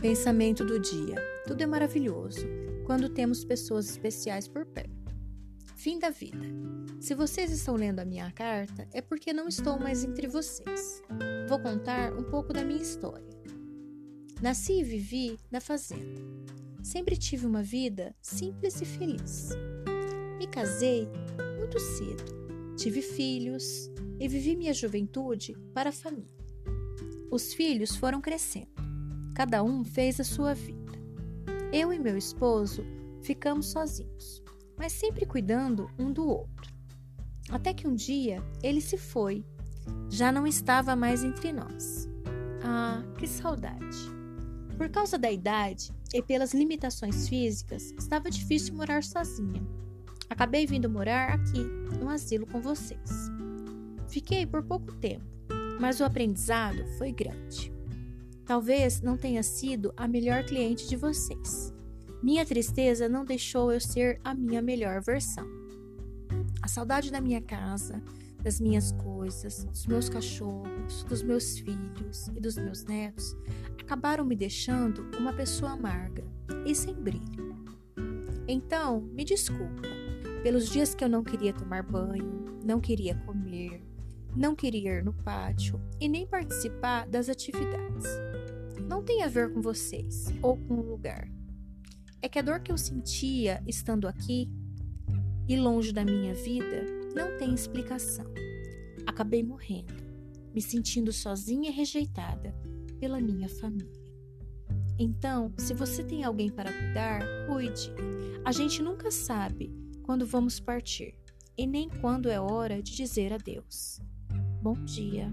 Pensamento do dia: tudo é maravilhoso quando temos pessoas especiais por perto. Fim da vida. Se vocês estão lendo a minha carta, é porque não estou mais entre vocês. Vou contar um pouco da minha história. Nasci e vivi na fazenda. Sempre tive uma vida simples e feliz. Me casei muito cedo, tive filhos e vivi minha juventude para a família. Os filhos foram crescendo, cada um fez a sua vida. Eu e meu esposo ficamos sozinhos, mas sempre cuidando um do outro. Até que um dia ele se foi, já não estava mais entre nós. Ah, que saudade! Por causa da idade e pelas limitações físicas, estava difícil morar sozinha. Acabei vindo morar aqui, no asilo com vocês. Fiquei por pouco tempo, mas o aprendizado foi grande. Talvez não tenha sido a melhor cliente de vocês. Minha tristeza não deixou eu ser a minha melhor versão. A saudade da minha casa, das minhas coisas, dos meus cachorros, dos meus filhos e dos meus netos acabaram me deixando uma pessoa amarga e sem brilho. Então, me desculpa pelos dias que eu não queria tomar banho, não queria comer, não queria ir no pátio e nem participar das atividades. Não tem a ver com vocês ou com o lugar. É que a dor que eu sentia estando aqui e longe da minha vida não tem explicação. Acabei morrendo, me sentindo sozinha e rejeitada pela minha família. Então, se você tem alguém para cuidar, cuide. A gente nunca sabe quando vamos partir e nem quando é hora de dizer adeus. Bom dia.